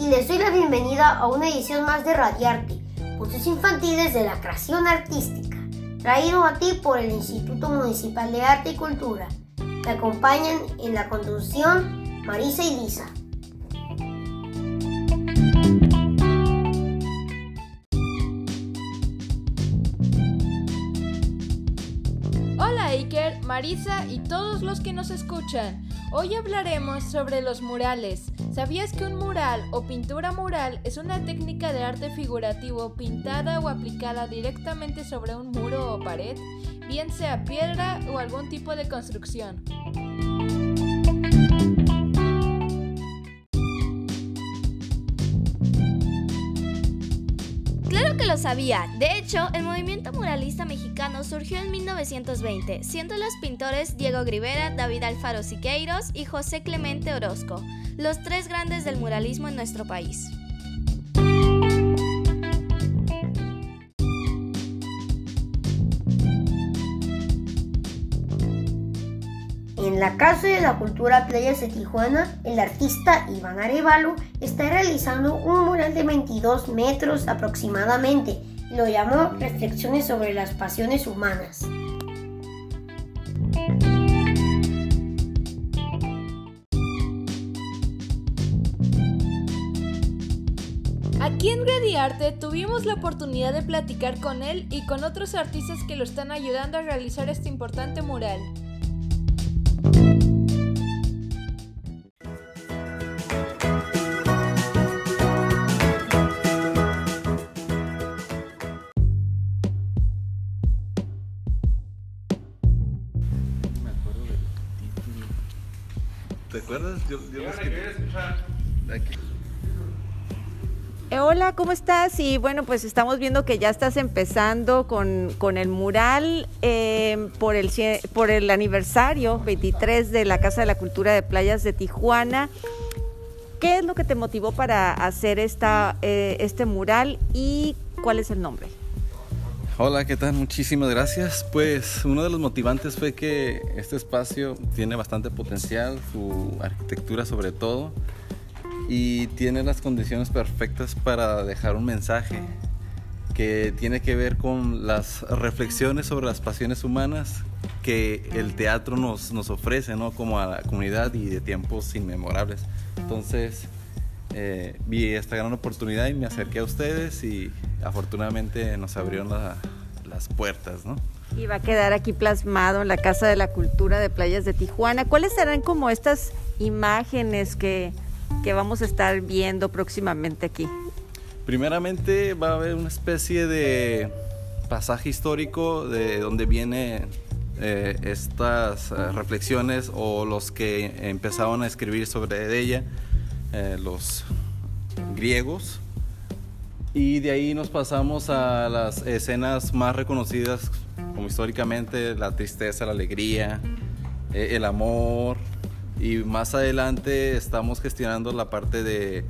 y les doy la bienvenida a una edición más de Radiarte, voces infantiles de la creación artística, traído a ti por el Instituto Municipal de Arte y Cultura. Te acompañan en la conducción Marisa y Lisa. Hola Iker, Marisa y todos los que nos escuchan. Hoy hablaremos sobre los murales. ¿Sabías que un mural o pintura mural es una técnica de arte figurativo pintada o aplicada directamente sobre un muro o pared, bien sea piedra o algún tipo de construcción? Lo sabía. De hecho, el movimiento muralista mexicano surgió en 1920, siendo los pintores Diego Rivera, David Alfaro Siqueiros y José Clemente Orozco, los tres grandes del muralismo en nuestro país. La Casa de la Cultura Playas de Tijuana, el artista Iván Arevalo está realizando un mural de 22 metros aproximadamente y lo llamó Reflexiones sobre las pasiones humanas. Aquí en Radiarte tuvimos la oportunidad de platicar con él y con otros artistas que lo están ayudando a realizar este importante mural. Acuerdas? Yo, yo los que- Aquí. Eh, Hola, ¿cómo estás? Y bueno, pues estamos viendo que ya estás empezando con, con el mural eh, por, el, por el aniversario 23 de la Casa de la Cultura de Playas de Tijuana. ¿Qué es lo que te motivó para hacer esta, eh, este mural y cuál es el nombre? Hola, ¿qué tal? Muchísimas gracias. Pues uno de los motivantes fue que este espacio tiene bastante potencial, su arquitectura sobre todo, y tiene las condiciones perfectas para dejar un mensaje que tiene que ver con las reflexiones sobre las pasiones humanas que el teatro nos, nos ofrece, ¿no? Como a la comunidad y de tiempos inmemorables. Entonces, eh, vi esta gran oportunidad y me acerqué a ustedes y afortunadamente nos abrieron la- las puertas, ¿no? Y va a quedar aquí plasmado en la Casa de la Cultura de Playas de Tijuana. ¿Cuáles serán como estas imágenes que, que vamos a estar viendo próximamente aquí? Primeramente va a haber una especie de pasaje histórico de donde vienen eh, estas eh, reflexiones o los que empezaron a escribir sobre ella, eh, los griegos. Y de ahí nos pasamos a las escenas más reconocidas como históricamente la tristeza, la alegría, eh, el amor. Y más adelante estamos gestionando la parte de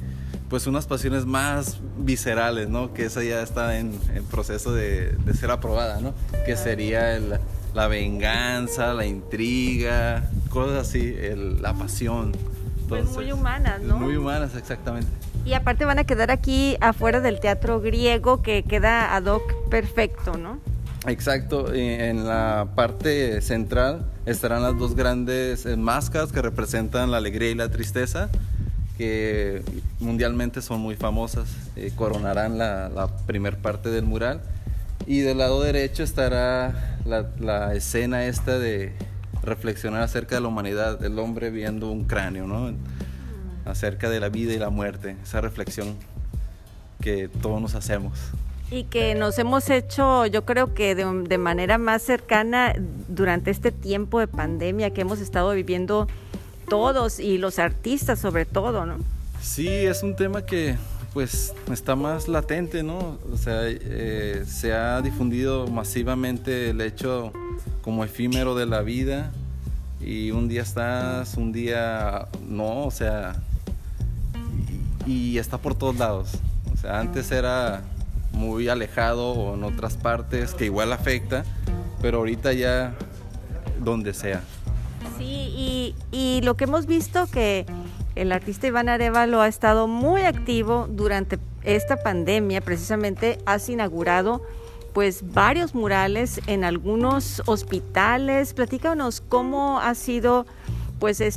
pues unas pasiones más viscerales, ¿no? Que esa ya está en, en proceso de, de ser aprobada, ¿no? Que sería el- la venganza, la intriga, cosas así, el- la pasión. Pues muy humanas, ¿no? Muy humanas, exactamente. Y aparte van a quedar aquí afuera del teatro griego que queda ad hoc perfecto, ¿no? Exacto, en la parte central estarán las dos grandes eh, máscaras que representan la alegría y la tristeza, que mundialmente son muy famosas, eh, coronarán la, la primer parte del mural. Y del lado derecho estará la, la escena esta de reflexionar acerca de la humanidad, del hombre viendo un cráneo, ¿no? Acerca de la vida y la muerte, esa reflexión que todos nos hacemos. Y que nos hemos hecho, yo creo que de, de manera más cercana durante este tiempo de pandemia que hemos estado viviendo todos y los artistas sobre todo, ¿no? Sí, es un tema que, pues está más latente, ¿no? O sea, eh, se ha difundido masivamente el hecho como efímero de la vida y un día estás, un día no, o sea, y, está por todos lados. O sea, antes era muy alejado o en otras partes que igual afecta, pero ahorita ya donde sea. Sí, y lo que hemos visto que el artista Iván Arevalo ha estado muy activo durante esta pandemia, precisamente has inaugurado pues varios murales en algunos hospitales. Platícanos cómo ha sido pues eh,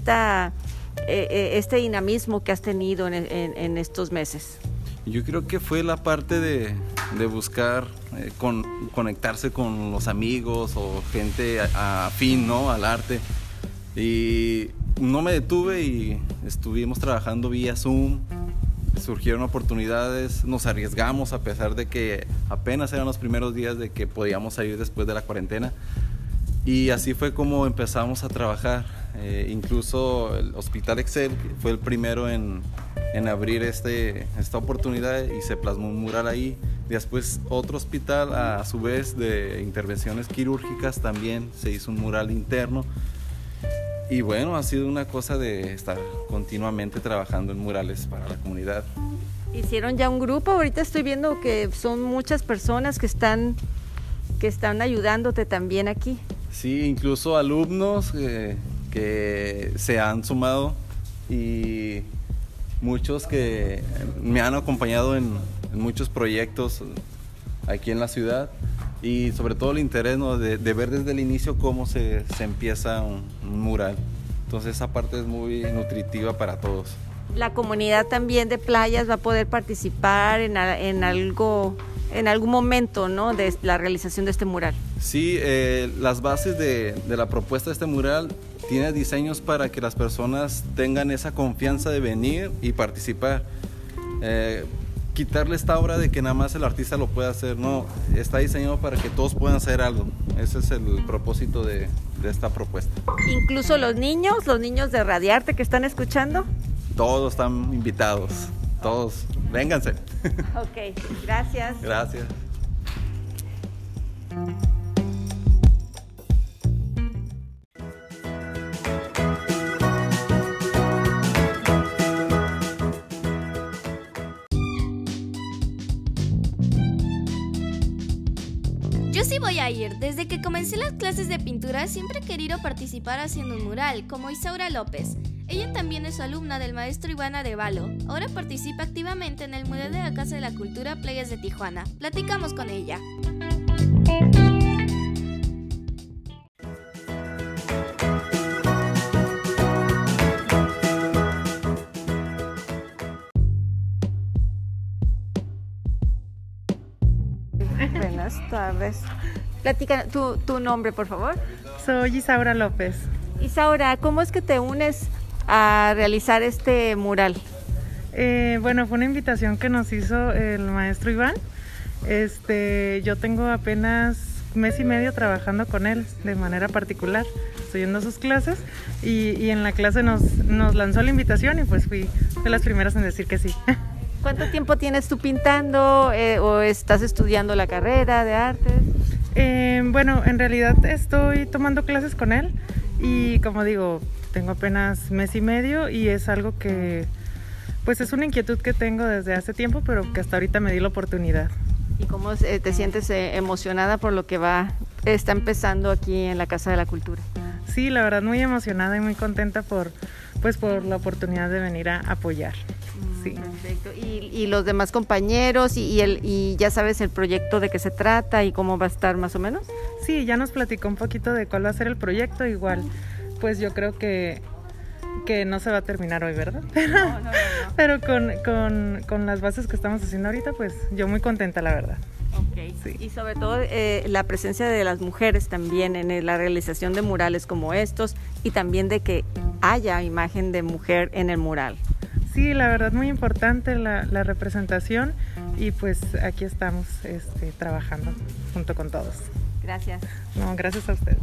eh, este dinamismo que has tenido en, estos meses. Yo creo que fue la parte de, de buscar eh, con, conectarse con los amigos o gente afín ¿no? al arte. Y no me detuve y estuvimos trabajando vía Zoom. Surgieron oportunidades, nos arriesgamos a pesar de que apenas eran los primeros días de que podíamos salir después de la cuarentena. Y así fue como empezamos a trabajar. Eh, incluso el Hospital Excel fue el primero en, en abrir este, esta oportunidad y se plasmó un mural ahí. Después otro hospital, a su vez, de intervenciones quirúrgicas, también se hizo un mural interno. Y bueno, ha sido una cosa de estar continuamente trabajando en murales para la comunidad. Hicieron ya un grupo, ahorita estoy viendo que son muchas personas que están, que están ayudándote también aquí. Sí, incluso alumnos eh, que se han sumado y muchos que me han acompañado en, en muchos proyectos aquí en la ciudad y sobre todo el interés ¿no? de, de, ver desde el inicio cómo se, se empieza un, un, mural. Entonces esa parte es muy nutritiva para todos. La comunidad también de playas va a poder participar en, en algo, en algún momento ¿no? de la realización de este mural. Sí, eh, las bases de, de la propuesta de este mural tiene diseños para que las personas tengan esa confianza de venir y participar. Eh, quitarle esta obra de que nada más el artista lo puede hacer, no, está diseñado para que todos puedan hacer algo. Ese es el propósito de, de esta propuesta. Incluso los niños, los niños de Radiarte que están escuchando. Todos están invitados, todos, vénganse. Ok, gracias. Gracias. Voy a ir. Desde que comencé las clases de pintura siempre he querido participar haciendo un mural, como Isaura López. Ella también es alumna del maestro Iván Arevalo. Ahora participa activamente en el mural de la Casa de la Cultura Playas de Tijuana. Platicamos con ella. Buenas tardes. Platica tu, tu, nombre, por favor. Soy Isaura López. Isaura, ¿cómo es que te unes a realizar este mural? Eh, bueno, fue una invitación que nos hizo el maestro Iván. Este, yo tengo apenas mes y medio trabajando con él de manera particular. Estoy yendo a sus clases y, y en la clase nos, nos, lanzó la invitación y pues fui de las primeras en decir que sí. ¿Cuánto tiempo tienes tú pintando eh, o estás estudiando la carrera de artes? Eh, bueno, en realidad estoy tomando clases con él y como digo, tengo apenas mes y medio y es algo que pues es una inquietud que tengo desde hace tiempo, pero que hasta ahorita me di la oportunidad. ¿Y cómo te sientes eh, emocionada por lo que va está empezando aquí en la Casa de la Cultura? Sí, la verdad muy emocionada y muy contenta por pues por la oportunidad de venir a apoyar. Sí. Perfecto. ¿Y, y los demás compañeros y, y, el, y ya sabes el proyecto de qué se trata y cómo va a estar más o menos? Sí, ya nos platicó un poquito de cuál va a ser el proyecto. Igual, pues yo creo que, que no se va a terminar hoy, ¿verdad? Pero, no, no, no, pero con, con, con, las bases que estamos haciendo ahorita, pues yo muy contenta, la verdad. Okay. Sí. Y sobre todo eh, la presencia de las mujeres también en la realización de murales como estos y también de que haya imagen de mujer en el mural. Sí, la verdad muy importante la, la representación y pues aquí estamos este, trabajando junto con todos. Gracias. No, gracias a ustedes.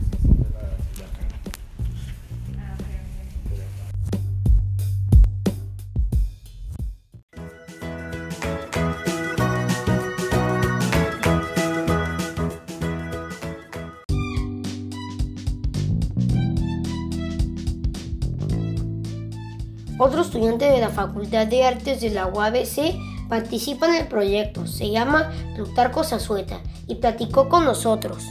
Otro estudiante de la Facultad de Artes de la UABC participa en el proyecto. Se llama Plutarco Zazueta y platicó con nosotros.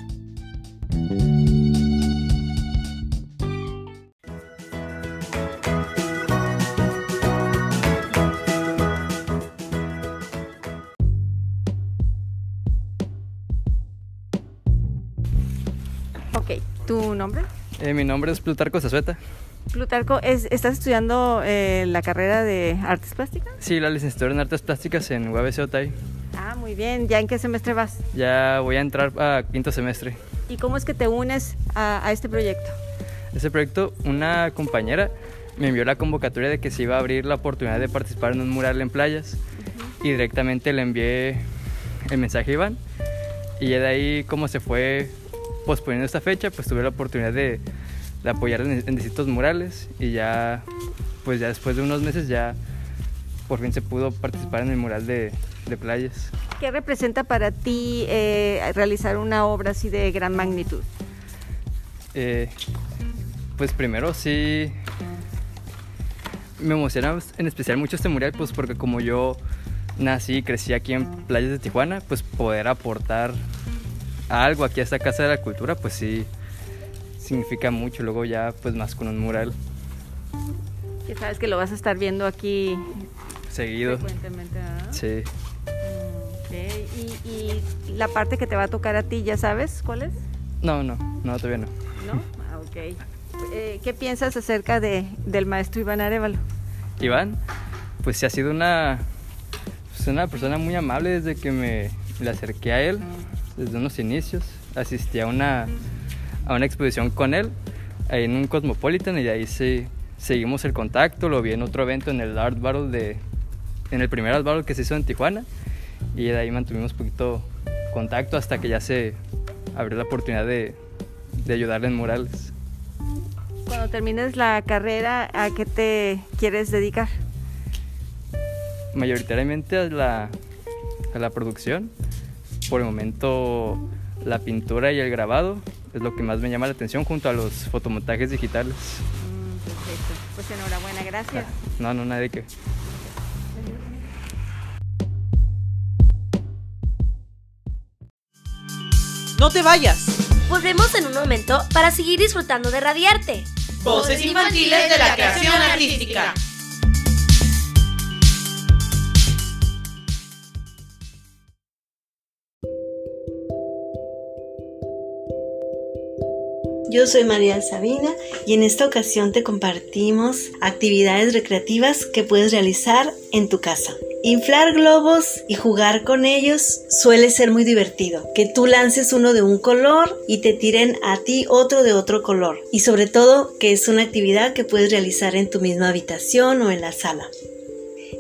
Ok, ¿tu nombre? Eh, mi nombre es Plutarco Zazueta. Plutarco, ¿es- ¿estás estudiando eh, la carrera de artes plásticas? Sí, la licenciatura en Artes Plásticas en UABC Otay. Ah, muy bien. ¿Ya en qué semestre vas? Ya voy a entrar a quinto semestre. ¿Y cómo es que te unes a, a este proyecto? Ese proyecto, una compañera me envió la convocatoria de que se iba a abrir la oportunidad de participar en un mural en playas y directamente le envié el mensaje a Iván y ya de ahí como se fue posponiendo esta fecha pues tuve la oportunidad de, de apoyar en, en distintos murales y ya pues ya después de unos meses ya por fin se pudo participar en el mural de, de playas. ¿Qué representa para ti eh, realizar una obra así de gran magnitud? Eh, pues primero sí me emociona en especial mucho este mural, pues porque como yo nací y crecí aquí en playas de Tijuana, pues poder aportar algo aquí a esta Casa de la Cultura, pues sí significa mucho. Luego ya pues más con un mural Que sabes que lo vas a estar viendo aquí seguido. frecuentemente, ¿verdad? Sí. Ok, ¿Y, y la parte que te va a tocar a ti, ya sabes cuál es? No, no, no, todavía no. ¿No? Ah, ok. Eh, ¿Qué piensas acerca de, del maestro Iván Arevalo? Iván, pues sí ha sido una, pues, una persona muy amable desde que me le acerqué a él, desde unos inicios. Asistí a una, a una exposición con él en un Cosmopolitan y de ahí sí, seguimos el contacto. Lo vi en otro evento en el Art Battle de, en el primer Art Battle que se hizo en Tijuana y de ahí mantuvimos poquito contacto hasta que ya se abrió la oportunidad de, de ayudarle en murales. Cuando termines la carrera, ¿a qué te quieres dedicar? mayoritariamente a la, a la producción. Por el momento la pintura y el grabado es lo que más me llama la atención junto a los fotomontajes digitales. perfecto. Pues enhorabuena, gracias. No, no, nada de que. No te vayas. Volvemos en un momento para seguir disfrutando de Radiarte. Voces infantiles de la creación artística. Yo soy María Sabina y en esta ocasión te compartimos actividades recreativas que puedes realizar en tu casa. Inflar globos y jugar con ellos suele ser muy divertido. Que tú lances uno de un color y te tiren a ti otro de otro color. Y sobre todo que es una actividad que puedes realizar en tu misma habitación o en la sala.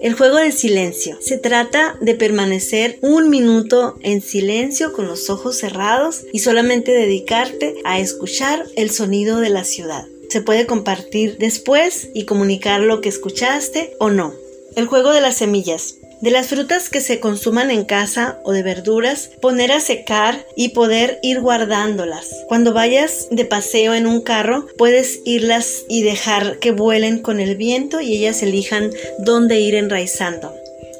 El juego del silencio. Se trata de permanecer un minuto en silencio con los ojos cerrados y solamente dedicarte a escuchar el sonido de la ciudad. Se puede compartir después y comunicar lo que escuchaste o no. El juego de las semillas. De las frutas que se consuman en casa o de verduras, poner a secar y poder ir guardándolas. Cuando vayas de paseo en un carro, puedes irlas y dejar que vuelen con el viento y ellas elijan dónde ir enraizando.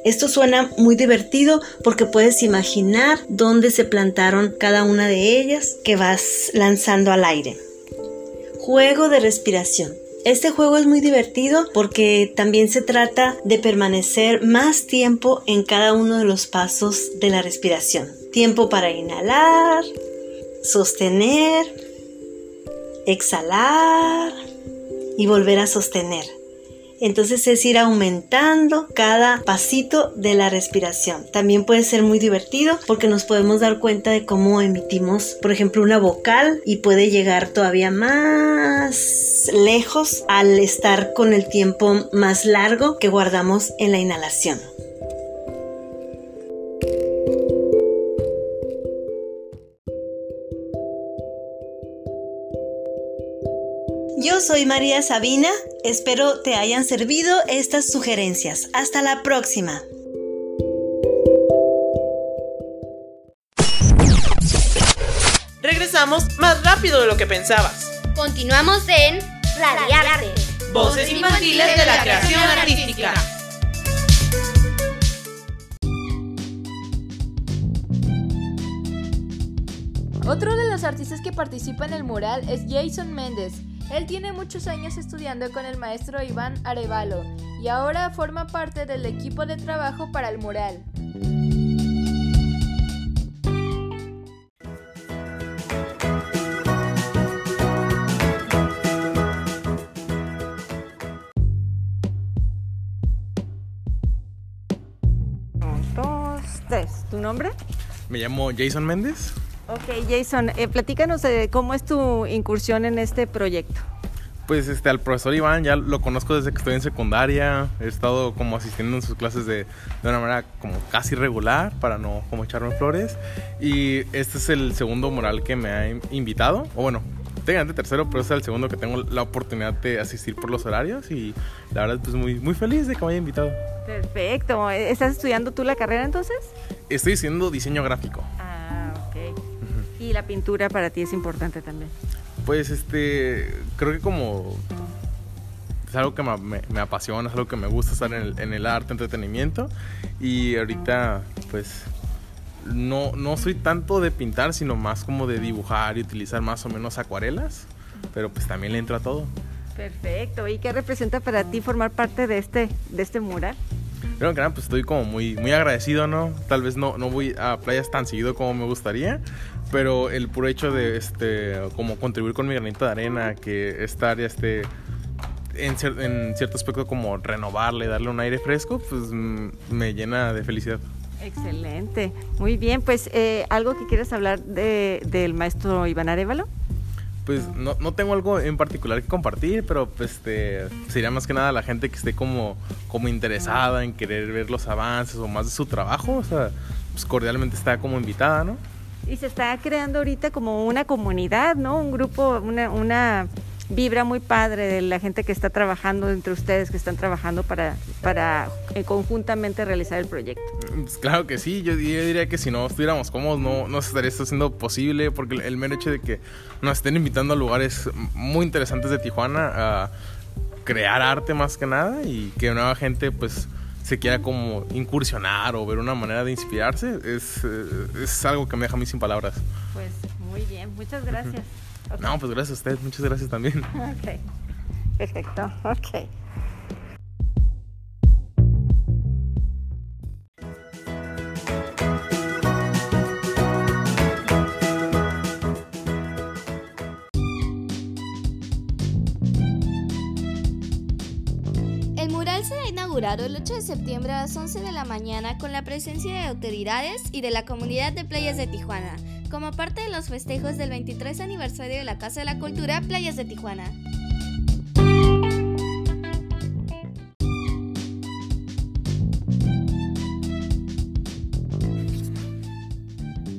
Esto suena muy divertido porque puedes imaginar dónde se plantaron cada una de ellas que vas lanzando al aire. Juego de respiración. Este juego es muy divertido porque también se trata de permanecer más tiempo en cada uno de los pasos de la respiración. Tiempo para inhalar, sostener, exhalar y volver a sostener. Entonces es ir aumentando cada pasito de la respiración. También puede ser muy divertido porque nos podemos dar cuenta de cómo emitimos, por ejemplo, una vocal y puede llegar todavía más lejos al estar con el tiempo más largo que guardamos en la inhalación. Soy María Sabina, espero te hayan servido estas sugerencias. Hasta la próxima. Regresamos más rápido de lo que pensabas. Continuamos en Radiarte. Voces infantiles de la creación artística. Otro de los artistas que participa en el mural es Jason Méndez. Él tiene muchos años estudiando con el maestro Iván Arevalo y ahora forma parte del equipo de trabajo para el mural. Dos, tres. ¿Tu nombre? Me llamo Jason Méndez. Ok, Jason, eh, platícanos de cómo es tu incursión en este proyecto. Pues este, al profesor Iván ya lo conozco desde que estoy en secundaria. He estado como asistiendo en sus clases de, de una manera como casi regular para no como echarme flores. Y este es el segundo mural que me ha invitado. O bueno, técnicamente tercero, pero es el segundo que tengo la oportunidad de asistir por los horarios. Y la verdad, pues muy, muy feliz de que me haya invitado. Perfecto. ¿Estás estudiando tú la carrera entonces? Estoy haciendo diseño gráfico. Ah. Y la pintura para ti es importante también. Pues este, creo que como es algo que me, me, apasiona, es algo que me gusta estar en el, en el, arte, entretenimiento. Y ahorita, pues, no, no soy tanto de pintar, sino más como de dibujar y utilizar más o menos acuarelas. Pero pues también le entra todo. Perfecto. ¿Y qué representa para ti formar parte de este, de este mural? Primero que nada, pues estoy como muy, muy agradecido, ¿no? Tal vez no, no voy a playas tan seguido como me gustaría, pero el puro hecho de este como contribuir con mi granito de arena que esta área esté en, cier en cierto aspecto como renovarle darle un aire fresco pues me llena de felicidad. Excelente. Muy bien pues eh, algo que quieras hablar de, del maestro Iván Arevalo pues no, no, tengo algo en particular que compartir, pero pues este, sería más que nada la gente que esté como, como interesada en querer ver los avances o más de su trabajo, o sea, pues cordialmente está como invitada, ¿no? Y se está creando ahorita como una comunidad, ¿no? Un grupo, una, una vibra muy padre de la gente que está trabajando entre ustedes, que están trabajando para, para eh, conjuntamente realizar el proyecto. Pues claro que sí, yo, diría que si no estuviéramos cómodos no, no estaría esto siendo posible, porque el mero hecho de que nos estén invitando a lugares muy interesantes de Tijuana a crear arte más que nada y que nueva gente pues se quiera como incursionar o ver una manera de inspirarse, es, es algo que me deja a mí sin palabras. Pues muy bien, muchas gracias. Okay. No, pues gracias a usted, muchas gracias también. Ok, perfecto, ok. Inaugurado el 8 de septiembre a las 11 de la mañana con la presencia de autoridades y de la comunidad de playas de Tijuana, como parte de los festejos del 23 aniversario de la Casa de la Cultura Playas de Tijuana.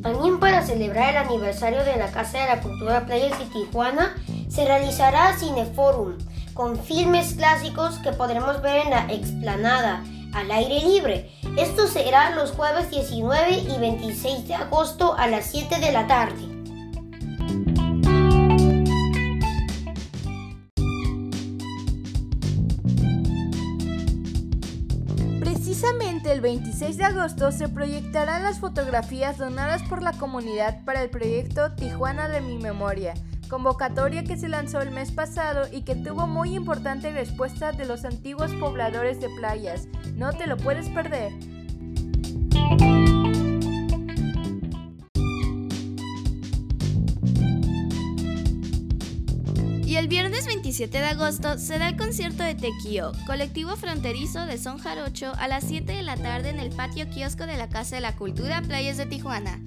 También para celebrar el aniversario de la Casa de la Cultura Playas de Tijuana, se realizará Cineforum, con filmes clásicos que podremos ver en la explanada al aire libre. Esto será los jueves 19 y 26 de agosto a las 7 de la tarde. Precisamente el 26 de agosto se proyectarán las fotografías donadas por la comunidad para el proyecto Tijuana de mi memoria, convocatoria que se lanzó el mes pasado y que tuvo muy importante respuesta de los antiguos pobladores de playas. No te lo puedes perder. Y el viernes 27 de agosto será el concierto de Tequio, colectivo fronterizo de Son Jarocho, a las 7 de la tarde en el patio kiosco de la Casa de la Cultura Playas de Tijuana.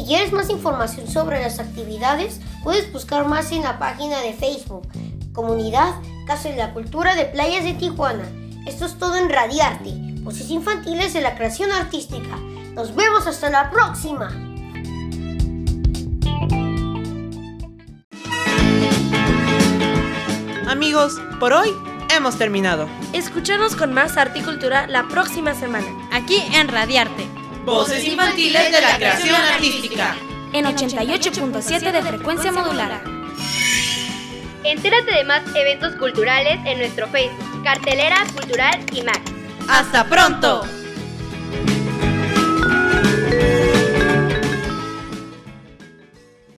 Si quieres más información sobre las actividades, puedes buscar más en la página de Facebook, Comunidad Casa de la Cultura de Playas de Tijuana. Esto es todo en Radiarte, voces infantiles de la creación artística. Nos vemos hasta la próxima. Amigos, por hoy hemos terminado. Escúchanos con más arte y cultura la próxima semana. Aquí en Radiarte. Voces infantiles de la creación artística. En 88.7 de frecuencia modulada. Entérate de más eventos culturales en nuestro Facebook, Cartelera Cultural y más. ¡Hasta pronto!